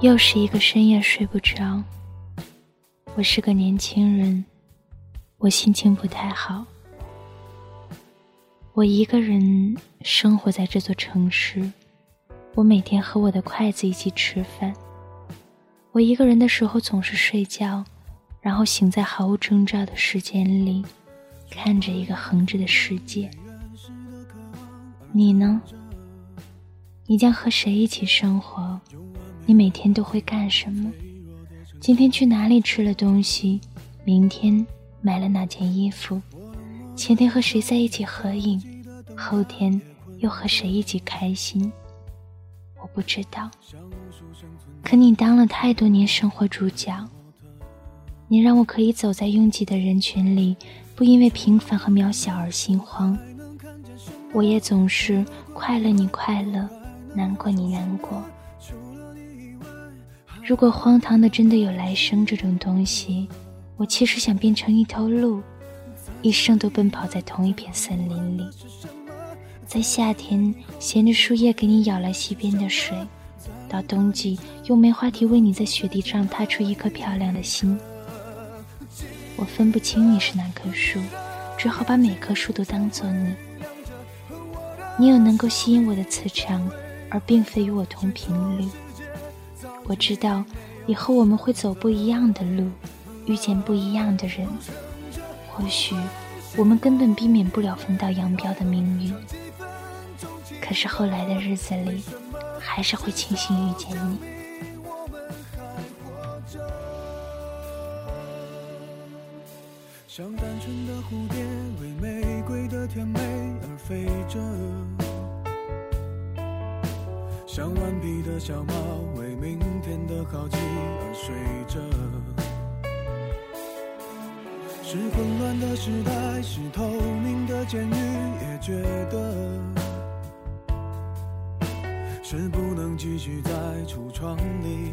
又是一个深夜睡不着。我是个年轻人，我心情不太好。我一个人生活在这座城市，我每天和我的筷子一起吃饭。我一个人的时候总是睡觉，然后醒在毫无征兆的时间里，看着一个横着的世界。你呢？你将和谁一起生活？你每天都会干什么？今天去哪里吃了东西？明天买了哪件衣服？前天和谁在一起合影？后天又和谁一起开心？我不知道。可你当了太多年生活主角，你让我可以走在拥挤的人群里，不因为平凡和渺小而心慌。我也总是快乐，你快乐；难过，你难过。如果荒唐的真的有来生这种东西，我其实想变成一头鹿，一生都奔跑在同一片森林里，在夏天衔着树叶给你舀来溪边的水，到冬季用梅花蹄为你在雪地上踏出一颗漂亮的心。我分不清你是哪棵树，只好把每棵树都当做你。你有能够吸引我的磁场，而并非与我同频率。我知道，以后我们会走不一样的路，遇见不一样的人。或许，我们根本避免不了分道扬镳的命运。可是后来的日子里，还是会庆幸遇见你。像单纯的蝴蝶，为玫瑰的甜美而飞着；像顽皮的小猫，为明天的好奇而睡着。是混乱的时代，是透明的监狱，也觉得是不能继续在橱窗里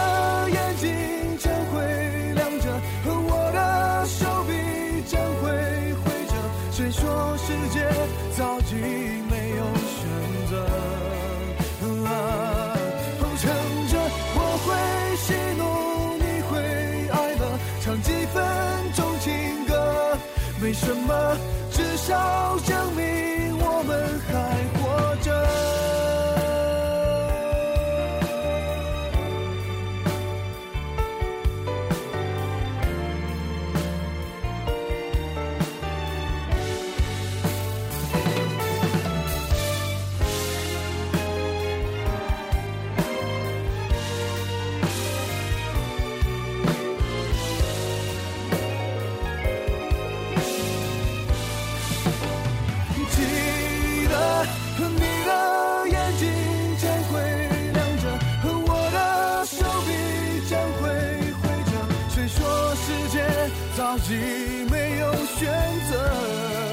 的眼睛将会亮着，和我的手臂将会挥着。谁说世界早已没有选择？撑着我会喜怒，你会哀乐，唱几分钟情歌，没什么，已没有选择，